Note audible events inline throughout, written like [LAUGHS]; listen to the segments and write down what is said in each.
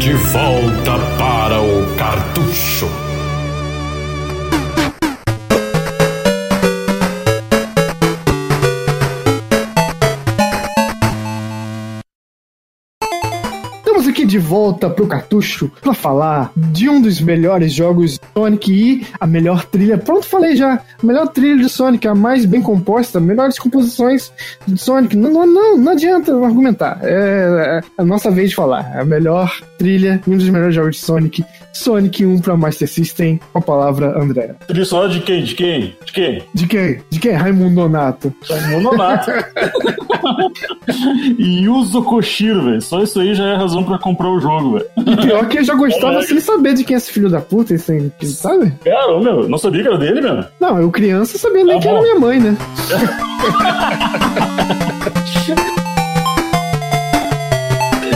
De volta para o cartucho. De volta pro cartucho para falar de um dos melhores jogos de Sonic e a melhor trilha. Pronto, falei já. A melhor trilha de Sonic, a mais bem composta, melhores composições de Sonic. Não, não, não, não adianta argumentar. É, é a nossa vez de falar. A melhor trilha, um dos melhores jogos de Sonic. Sonic 1 para Master System. Com a palavra André. Trilha sonora de quem? De quem? De quem? De quem? De quem? Raimundo Donato. Raimundo Donato. [LAUGHS] e Yuzo Koshiro, velho. Só isso aí já é razão pra comprar o jogo, velho. E pior que eu já gostava sem saber de quem é esse filho da puta, sem, sabe? Cara, meu, não sabia que era dele, meu. Não, eu criança sabia nem Tá que era minha mãe, né? [LAUGHS]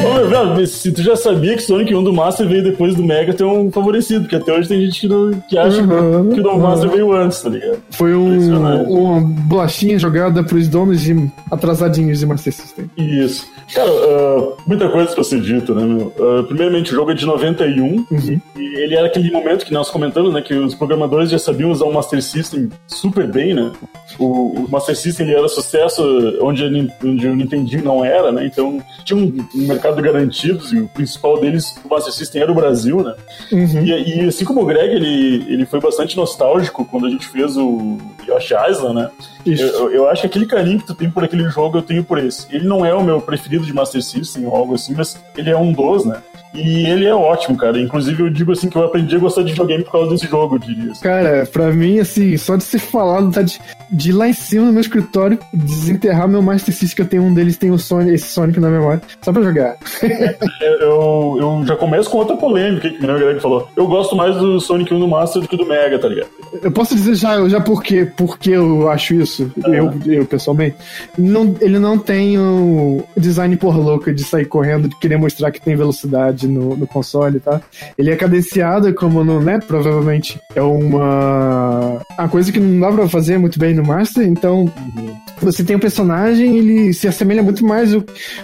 Ô, mas se tu já sabia que Sonic 1 do Master veio depois do Mega, tem um favorecido, porque até hoje tem gente que, não, que acha Uhum, que o do uhum. Master veio antes, tá ligado? Foi um, uma bolachinha jogada pros donos de atrasadinhos de Master System. Isso. Cara, ah, muita coisa pra ser dita, né, meu? Ah, primeiramente, o jogo é de 91, Uhum. e ele era aquele momento que nós comentamos, né, que os programadores já sabiam usar o Master System super bem, né? O, o Master System ele era sucesso onde, onde o Nintendinho não era, né? Então tinha um, um mercado garantido, e o principal deles, o Master System, era o Brasil, né? Uhum. E, e assim como o Greg, ele, ele foi bastante nostálgico quando a gente fez o Yoshi Island, né? Eu, eu acho que aquele carinho que tu tem por aquele jogo, eu tenho por esse. Ele não é o meu preferido de Master System ou algo assim, mas ele é um dos, né? E ele é ótimo, cara. Inclusive, eu digo assim que eu aprendi a gostar de videogame por causa desse jogo, eu diria. assim. Cara, pra mim, assim, só de ser falado, tá de, de ir lá em cima no meu escritório, desenterrar meu Master System, que eu tenho um deles, tem o Sonic, esse Sonic na memória, só pra jogar. [LAUGHS] Eu, eu já começo com outra polêmica que o Greg falou. Eu gosto mais do Sonic 1 do Master do que do Mega, tá ligado? Eu posso dizer já, já por quê, por que eu acho isso, eu, eu pessoalmente. Não, ele não tem o design por louca de sair correndo, de querer mostrar que tem velocidade no, no console, tá? Ele é cadenciado, como no né, provavelmente é uma. A coisa que não dá pra fazer muito bem no Master, então você tem um personagem, ele se assemelha muito mais ao,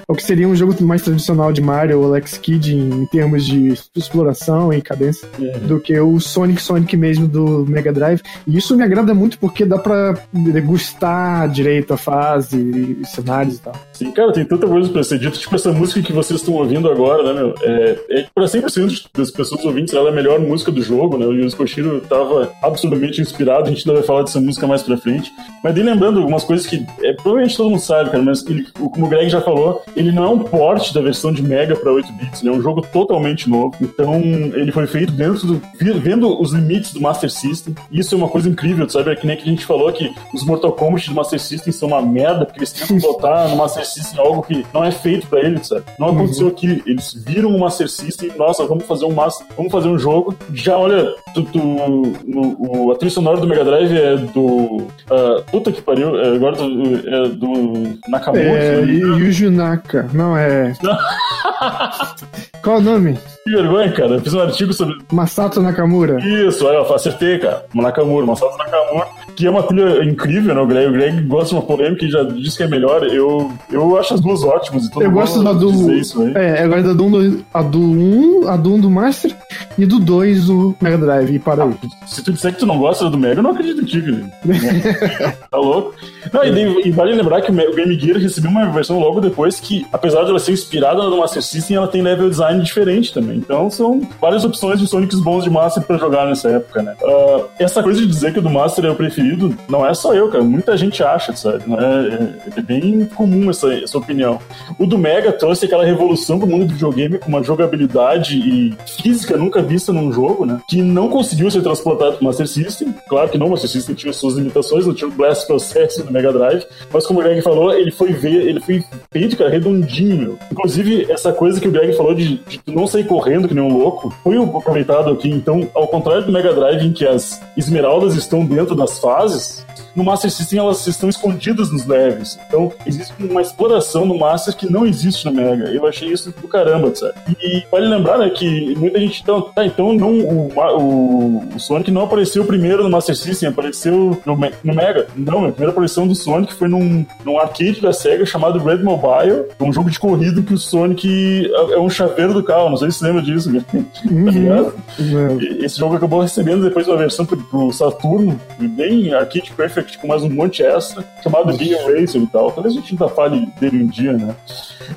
ao que seria um jogo mais tradicional de Mario ou Alex Kidd em, em termos de exploração e cadência do que o Sonic Sonic mesmo do Mega Drive. E isso me agrada muito porque dá pra degustar direito a fase e cenários e tal. Sim, cara, tem tanta coisa pra ser dito. Tipo, essa música que vocês estão ouvindo agora, né, meu? É, é pra 100% das pessoas ouvintes, ela é a melhor música do jogo, né? O Yuzo Koshiro tava absolutamente inspirado. A gente ainda vai falar dessa música mais pra frente. Mas daí lembrando algumas coisas que é, provavelmente todo mundo sabe, cara, mas ele, como o Greg já falou, ele não é um port da versão de Mega pra 8 bits, ele é um jogo totalmente novo. Então, ele foi feito dentro do. vendo os limites do Master System. Isso é uma coisa incrível, sabe? É que nem que a gente falou que os Mortal Kombat do Master System são uma merda, porque eles tentam [LAUGHS] botar no Master System algo que não é feito pra eles, sabe? Não aconteceu aqui. Eles viram o Master System, nossa, vamos fazer um Master, vamos fazer um jogo. Já olha, tu, tu- no- o, a trilha sonora do Mega Drive é do. ah, puta que pariu, é, agora do, é do Nakamura. É, engano. Yuji Naka, não é. [LAUGHS] Qual o nome? Que vergonha, cara. Eu fiz um artigo sobre. Masato Nakamura. Isso, olha, eu acertei, cara. Nakamura, Masato Nakamura, que é uma trilha incrível, né? O Greg, o Greg gosta de uma polêmica e já disse que é melhor. Eu, eu acho as duas ótimas. E Eu gosto da do. Isso, né? É, eu gosto da do 1, a do 1, a do 1 do Master e do 2 do Mega Drive. E para aí. Se tu disser que tu não gosta do Mega, eu não acredito em ti, querido. [LAUGHS] tá louco? Não, e, e vale lembrar que o Me- o Game Gear recebeu uma versão logo depois que, apesar de ela ser inspirada no Master System, ela tem level design diferente também. Então são várias opções de Sonics bons de Master pra jogar nessa época, né? Ah, essa coisa de dizer que o do Master é o preferido, não é só eu, cara. Muita gente acha, sabe? É, é- é bem comum essa, essa opinião. O do Mega trouxe aquela revolução pro mundo do videogame com uma jogabilidade e física nunca vista num jogo, né? Que não conseguiu ser transportado pro Master System. Claro que não, o Master System tinha suas limitações, não tinha o Blast Process do Mega Drive. Mas como o Greg falou, ele foi ver, ele foi feito, cara, redondinho, meu. Inclusive, essa coisa que o Greg falou de, de não sair correndo que nem um louco, foi aproveitado aqui. Então, ao contrário do Mega Drive, em que as esmeraldas estão dentro das fases, fases no Master System elas estão escondidas nos levels. Então, existe uma exploração no Master que não existe no Mega. Eu achei isso do caramba, sabe? E vale lembrar, né, que muita gente. Então, tá, então não, o, o, o Sonic não apareceu primeiro no Master System, apareceu no, no Mega. Não, a primeira aparição do Sonic foi num, num arcade da SEGA chamado Red Mobile, um jogo de corrida que o Sonic é, é um chaveiro do carro. Não sei se você lembra disso, cara. Uhum. Tá Esse jogo acabou recebendo depois uma versão pro, pro Saturno, bem arcade perfect, com mais um monte extra, chamado Big Racer e tal. Talvez a gente ainda fale dele um dia, né?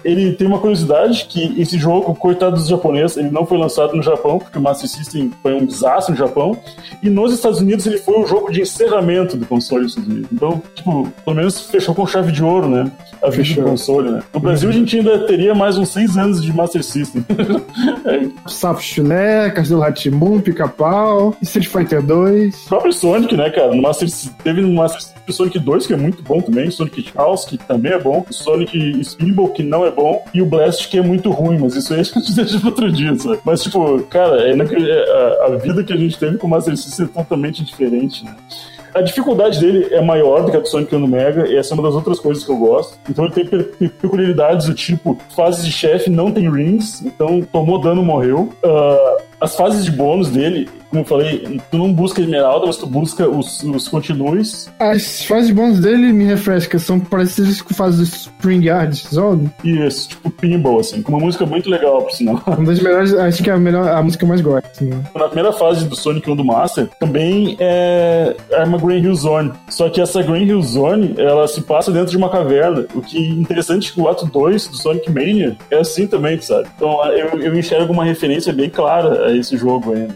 Ele tem uma curiosidade que esse jogo, coitado dos japoneses, ele não foi lançado no Japão, porque o Master System foi um desastre no Japão, e nos Estados Unidos ele foi o jogo de encerramento do console Então, tipo, pelo menos fechou com chave de ouro, né? A vida do console, né? No Brasil a gente ainda teria mais uns seis anos de Master System. [LAUGHS] é. Sapo Chulé, Castelo Ratimbum, Pica-Pau, Street Fighter 2. O próprio Sonic, né, cara? No Master, teve Master Sonic 2, que é muito bom também, Sonic Chaos, que também é bom, Sonic Spinball, que não é bom, e o Blast, que é muito ruim, mas isso aí a gente [LAUGHS] deixa pra outro dia, sabe? Mas, tipo, cara, é, a, a vida que a gente teve com o Master System é totalmente diferente, né? A dificuldade dele é maior do que a do Sonic no Mega, e essa é uma das outras coisas que eu gosto. Então ele tem peculiaridades do tipo, fases de chefe não tem rings, então tomou dano, morreu. Uh, as fases de bônus dele, como eu falei, tu não busca esmeralda, mas tu busca os, os continues. As fases bônus dele, me refresca, são parecidas com fases do Spring Yard Zone? Isso, tipo pinball, assim, com uma música muito legal, por sinal. Uma das melhores, acho que é a, melhor, a música que eu mais gosto. Assim. Na primeira fase do Sonic 1 do Master, também é, é uma Green Hill Zone. Só que essa Green Hill Zone, ela se passa dentro de uma caverna. O que é interessante é que o ato 2 do Sonic Mania é assim também, sabe? Então eu, eu enxergo uma referência bem clara a esse jogo ainda.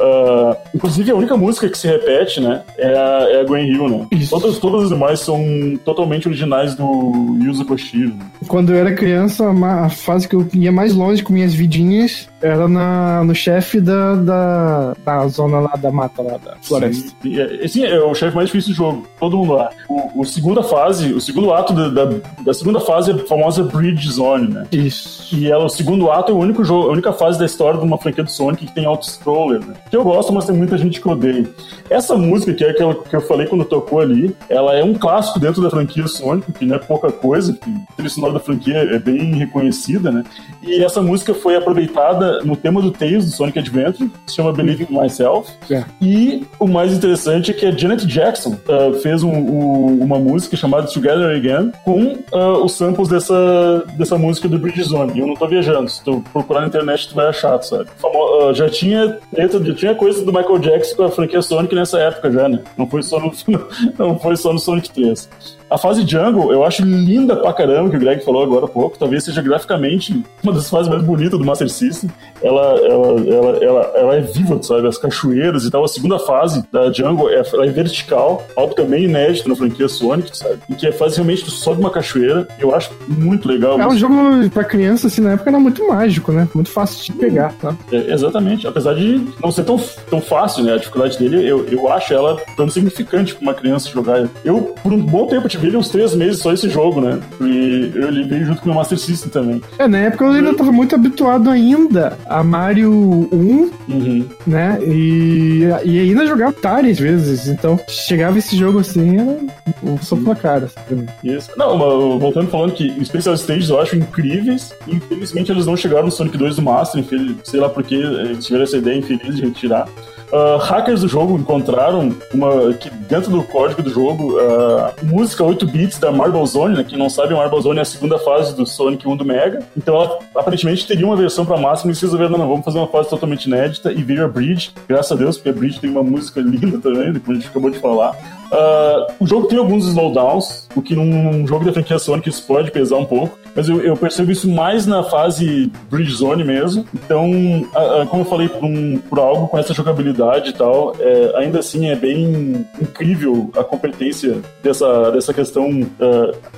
Uh, inclusive, a única música que se repete, né, é a, é a Gwen Hill, né? Todas, todas as demais são totalmente originais do Yuzo Koshiro. Quando eu era criança, a fase que eu ia mais longe com minhas vidinhas era na, no chefe da, da, da, zona lá da mata, lá da floresta. Sim, é, sim, é o chefe mais difícil do jogo. Todo mundo lá. O, o segunda fase, o segundo ato da, da, da, segunda fase é a famosa Bridge Zone, né? Isso. E ela, o segundo ato é o único jogo, a única fase da história de uma franquia do Sonic que tem auto-scroller, né? Que eu gosto, mas tem muita gente que odeia. Essa música, que é aquela que eu falei quando tocou ali, ela é um clássico dentro da franquia Sonic, que não é pouca coisa, que a trilha sonora da franquia é bem reconhecida, né? E essa música foi aproveitada no tema do Tails do Sonic Adventure, que se chama Believe in Myself. É. E o mais interessante é que a Janet Jackson uh, fez um, um, uma música chamada Together Again com uh, os samples dessa, dessa música do Bridge Zone. Eu não tô viajando, se tu procurar na internet tu vai achar, sabe? Uh, já tinha já tinha coisa do Michael Jackson com a franquia Sonic nessa época já, né? Não foi só no, [LAUGHS] não foi só no Sonic 3. A fase Jungle eu acho linda pra caramba, que o Greg falou agora há pouco. Talvez seja graficamente uma das fases mais bonitas do Master System. Ela, ela, ela, ela, ela é viva, sabe? As cachoeiras e tal. A segunda fase da Jungle é, é vertical, algo também inédito na franquia Sonic, sabe? E que é fase realmente tu sobe uma cachoeira. Eu acho muito legal. É um jogo pra criança, assim, na época era muito mágico, né? Muito fácil de pegar, tá? É, exatamente. Apesar de não ser tão, tão fácil, né? A dificuldade dele, eu, eu acho ela tão significante pra uma criança jogar. Eu, por um bom tempo, tive ele uns três meses só esse jogo, né? E eu veio junto com o Master System também. É, na época eu ainda tava muito habituado ainda a Mario 1, uhum. né? E, e ainda jogava Atari às vezes. Então, chegava esse jogo assim, era um soco na cara. Assim, Isso. Não, mas voltando falando que Special Stages eu acho incríveis. Infelizmente eles não chegaram no Sonic 2 do Master, sei lá porque eles tiveram essa ideia infeliz de retirar. Uh, hackers do jogo encontraram uma que dentro do código do jogo uh, música 8 bits da Marble Zone, né? Quem não sabe, a Marble Zone é a segunda fase do Sonic 1 do Mega. Então ela aparentemente teria uma versão para máxima e eles resolveram, não, vamos fazer uma fase totalmente inédita e vir a Bridge, graças a Deus, porque a Bridge tem uma música [LAUGHS] linda também, depois a gente acabou de falar. Uh, o jogo tem alguns slowdowns, o que num jogo da franquia Sonic isso pode pesar um pouco, mas eu, eu percebo isso mais na fase Bridge Zone mesmo. Então, uh, uh, como eu falei, por, um, por, algo com essa jogabilidade e tal, é, ainda assim é bem incrível a competência dessa, dessa questão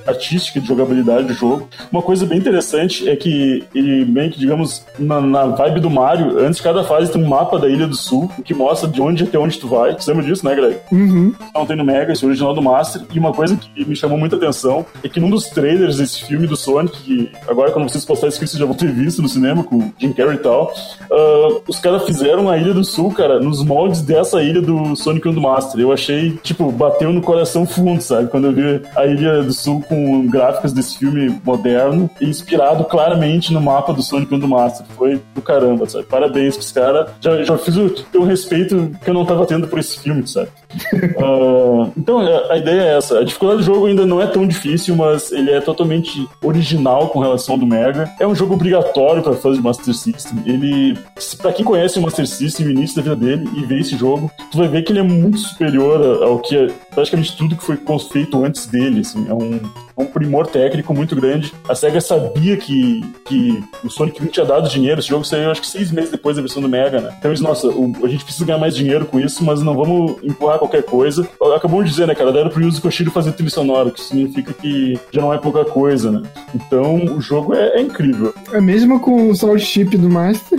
artística de jogabilidade do jogo. Uma coisa bem interessante é que ele meio que, digamos, na, na, vibe do Mario, antes de cada fase tem um mapa da Ilha do Sul, que mostra de onde até onde tu vai. Você lembra disso, né, Greg? Uhum. Não tem no Mega, esse original do Master, e uma coisa que me chamou muita atenção é que num dos trailers desse filme do Sonic, que agora quando vocês postarem isso, vocês já vão ter visto no cinema com o Jim Carrey e tal, uh, os caras fizeram a Ilha do Sul, cara, nos moldes dessa ilha do Sonic 1 do Master. Eu achei, tipo, bateu no coração fundo, sabe? Quando eu vi a Ilha do Sul com gráficos desse filme moderno, inspirado claramente no mapa do Sonic 1 do Master. Foi do caramba, sabe? Parabéns pros caras. Já, já fiz o, o respeito que eu não tava tendo por esse filme, sabe? uh, [LAUGHS] então, a, a ideia é essa. A dificuldade do jogo ainda não é tão difícil, mas ele é totalmente original com relação ao do Mega. É um jogo obrigatório para fãs de Master System. Ele, para quem conhece o Master System, o início da vida dele e vê esse jogo, tu vai ver que ele é muito superior ao que é praticamente tudo que foi feito antes dele. Assim. É um, um primor técnico muito grande. A SEGA sabia que, que o Sonic 1 tinha dado dinheiro. Esse jogo saiu, acho que seis meses depois da versão do Mega, né? Então eles, nossa, o, a gente precisa ganhar mais dinheiro com isso, mas não vamos empurrar qualquer coisa. Acabou de dizer, né, cara? Deram pro Yuzo Koshiro fazer trilha sonora, que significa que já não é pouca coisa, né? Então o jogo é, é incrível. É mesmo com o sound chip do Master,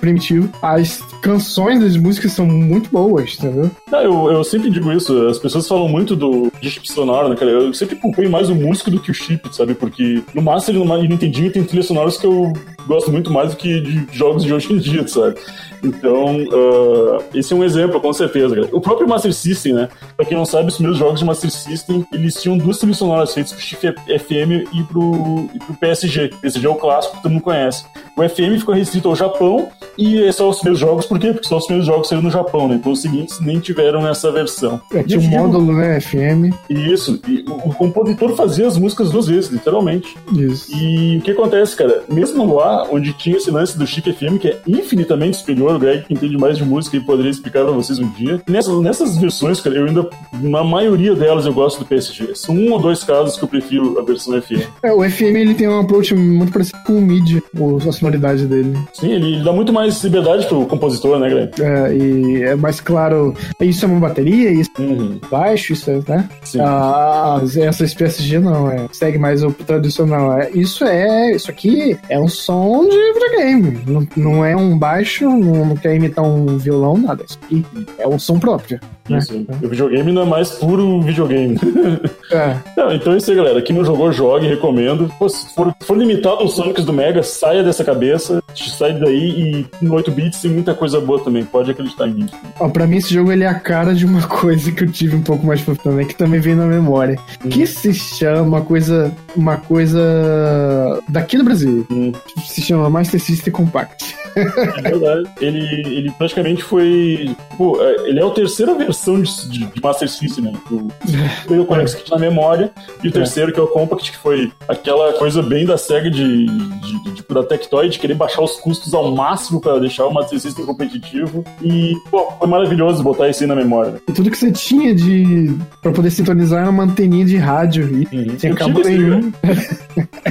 primitivo, as canções das músicas são muito boas, entendeu? Não, eu, eu sempre digo isso. As pessoas falam muito do de chip sonoro, né, cara? Eu sempre acompanho mais o músico do que o chip, sabe? Porque no Master e no Nintendinho tem trilhas sonoras que eu gosto muito mais do que de jogos de hoje em dia, sabe? Então, uh, esse é um exemplo, com certeza. Cara. O próprio Master System, né? Pra quem não sabe, os primeiros jogos de Master System, eles tinham duas trilhas sonoras feitas pro chip FM e pro, e pro PSG. PSG é o clássico que todo mundo conhece. O FM ficou restrito ao Japão e é só os primeiros jogos, por quê? Porque só os primeiros jogos saíram no Japão, né? Então os seguintes nem tiveram essa versão. É, tinha um módulo, né? FM. Isso. E o, o compositor fazia as músicas duas vezes, literalmente. Isso. E o que acontece, cara? Mesmo lá, onde tinha esse lance do chip FM, que é infinitamente superior, o Greg que entende mais de música e poderia explicar pra vocês um dia. Nessas, nessas versões, cara, eu ainda, na maioria delas, eu gosto do PSG. São um ou dois casos que eu prefiro a versão FM. É, o FM ele tem um approach muito parecido com o MIDI, a sonoridade dele. Sim, ele, ele dá muito mais liberdade pro compositor, né, Greg? É, e é mais claro, isso é uma bateria, isso uhum. é baixo, isso é, né? Sim. Ah, essas PSG não, é, segue mais o tradicional. É, isso é, isso aqui é um som de videogame, não, não é um baixo, não, não quer imitar um violão, nada. Isso aqui é um som próprio. Né? Isso. Né? O videogame não é mais puro videogame. É. [LAUGHS] Não, então é isso aí, galera. Quem não jogou, jogue, recomendo. Pô, se for, for limitado aos Sonics do Mega, saia dessa cabeça, sai daí e no 8 bits tem muita coisa boa também. Pode acreditar em mim. Ó, pra mim, esse jogo ele é a cara de uma [LAUGHS] coisa que eu tive um pouco mais pra também, que também veio na memória. Hum. Que se chama uma coisa. Uma coisa daqui do Brasil. Hum. Se chama Master System Compact. É verdade. Ele, ele praticamente foi. Pô, é, ele é a terceira versão de, de, de Master System, né? O primeiro Conex Kit na memória, e o é. terceiro, que é o Compact, que foi aquela coisa bem da SEGA de, de, de tipo, da Tectoy, de querer baixar os custos ao máximo para deixar o Master System competitivo. E, pô, foi maravilhoso botar isso aí na memória. Né? E tudo que você tinha de. pra poder sintonizar era uma anteninha de rádio. E uhum. tinha cabo nenhum.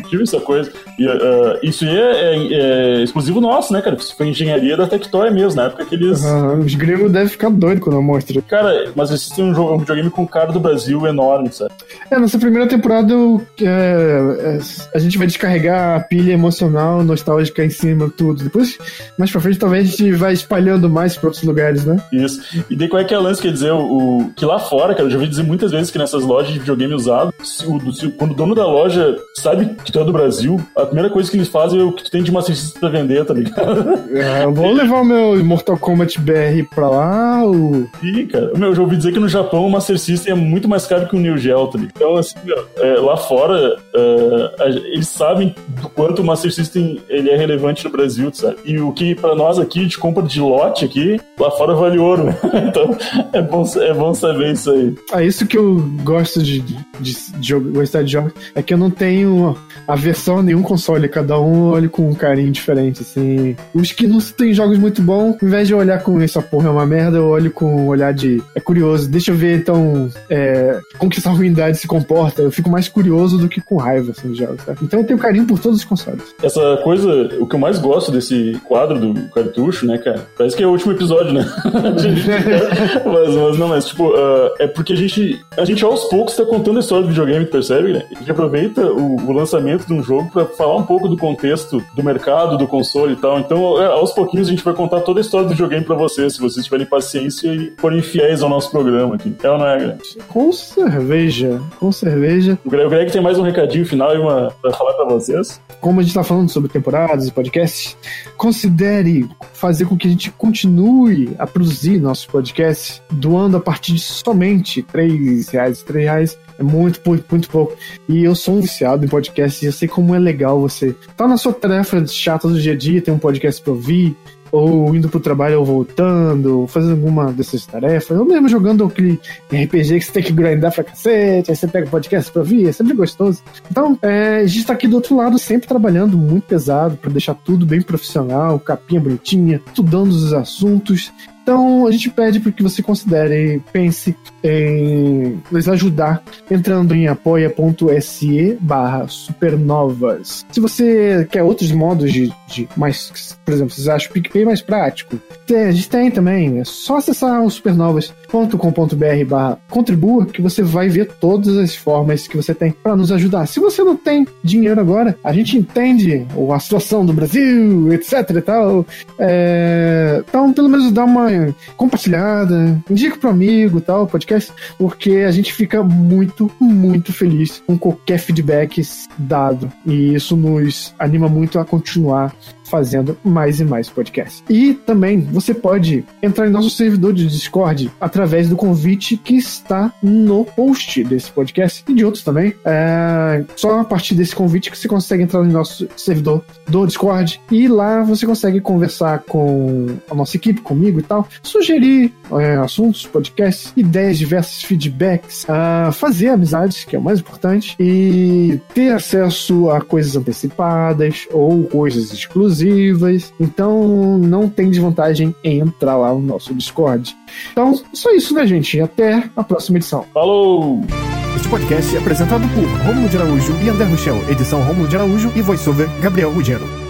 tive essa coisa. E, uh, isso aí é, é, é exclusivo nosso, né, cara? Isso foi engenharia da Tectoy mesmo, na época que eles. Uhum, os gregos devem ficar doidos quando eu mostro. Cara, mas existe um, jogo, um videogame com cara do Brasil enorme, sabe? É, nessa primeira temporada é, é, a gente vai descarregar a pilha emocional, nostálgica em cima, tudo. Depois, mais pra frente, talvez a gente vai espalhando mais pra outros lugares, né? Isso. E daí qual é que é o lance? Quer dizer, o, o que lá fora, cara, eu já ouvi dizer muitas vezes que nessas lojas de videogame usado, se, o, se, quando o dono da loja sabe que tu é do Brasil, a primeira coisa que eles fazem é o que tu tem de Master System pra vender, tá ligado? É, eu vou [LAUGHS] levar o meu Mortal Kombat BR pra lá. O... Ih, cara. Meu, eu já ouvi dizer que no Japão o Master System é muito mais caro que o New Geo, tá Então, assim, é, lá fora, é, eles sabem do quanto o Master System ele é relevante no Brasil, sabe? E o que pra nós aqui, gente compra de lote aqui, lá fora vale ouro, né? [LAUGHS] Então, é bom, é bom saber isso aí. Ah, isso que eu gosto de, de, de, de gostar de jogos, é que eu não tenho aversão a nenhum console, cada um olha com um carinho diferente, assim. Os que não tem jogos muito bons, ao invés de olhar com essa porra é uma merda, eu olho com um olhar de. É curioso, deixa eu ver então é, como que essa ruindade se comporta. Eu fico mais curioso do que com raiva assim, de jogos, tá? Então eu tenho carinho por todos os consoles. Essa coisa, o que eu mais gosto desse quadro do cartucho, né, cara? Parece que é o último episódio, né? [LAUGHS] [LAUGHS] mas, mas, não, mas tipo, uh, é porque a gente, a gente aos poucos tá contando a história do videogame, percebe, né? A gente aproveita o, o lançamento de um jogo para falar um pouco do contexto do mercado, do console e tal. Então, é, aos pouquinhos a gente vai contar toda a história do videogame para vocês, se vocês tiverem paciência e forem fiéis ao nosso programa aqui. É ou não é, Greg? Com cerveja, com cerveja. O Greg, o Greg tem mais um recadinho final e uma pra falar para vocês. Como a gente tá falando sobre temporadas e podcasts, considere fazer com que a gente continue a produzir nossos podcasts doando a partir de somente 3 reais, 3 reais é muito, muito, muito pouco. E eu sou um viciado em podcast e eu sei como é legal você tá na sua tarefa chata do dia a dia, tem um podcast pra ouvir, ou indo pro trabalho ou voltando, ou fazendo alguma dessas tarefas, ou mesmo jogando aquele RPG que você tem que grindar pra cacete, aí você pega o podcast pra ouvir, é sempre gostoso. Então, é, a gente tá aqui do outro lado, sempre trabalhando muito pesado para deixar tudo bem profissional, capinha bonitinha, estudando os assuntos então a gente pede para que você considere, pense em nos ajudar entrando em apoia.se barra supernovas. Se você quer outros modos de, de mais, por exemplo, vocês acham o PicPay mais prático, a gente tem também. É só acessar o supernovas.com.br barra contribua que você vai ver todas as formas que você tem para nos ajudar. Se você não tem dinheiro agora, a gente entende a situação do Brasil, etc e tal. É... Então, pelo menos dá uma compartilhada, indica pro amigo tal, podcast, porque a gente fica muito, muito feliz com qualquer feedback dado. E isso nos anima muito a continuar fazendo mais e mais podcasts. E também você pode entrar em nosso servidor de Discord através do convite que está no post desse podcast e de outros também. É só a partir desse convite que você consegue entrar no nosso servidor do Discord e lá você consegue conversar com a nossa equipe, comigo e tal, sugerir é, assuntos, podcasts, ideias, diversos feedbacks, uh, fazer amizades, que é o mais importante, e ter acesso a coisas antecipadas ou coisas exclusivas exclusivas. Então não tem desvantagem em entrar lá no nosso Discord. Então, só isso, né, gente? Até a próxima edição. Falou! Este podcast é apresentado por Romulo de Araújo e André Rochel, edição Romulo de Araújo e voiceover Gabriel Ruggiero.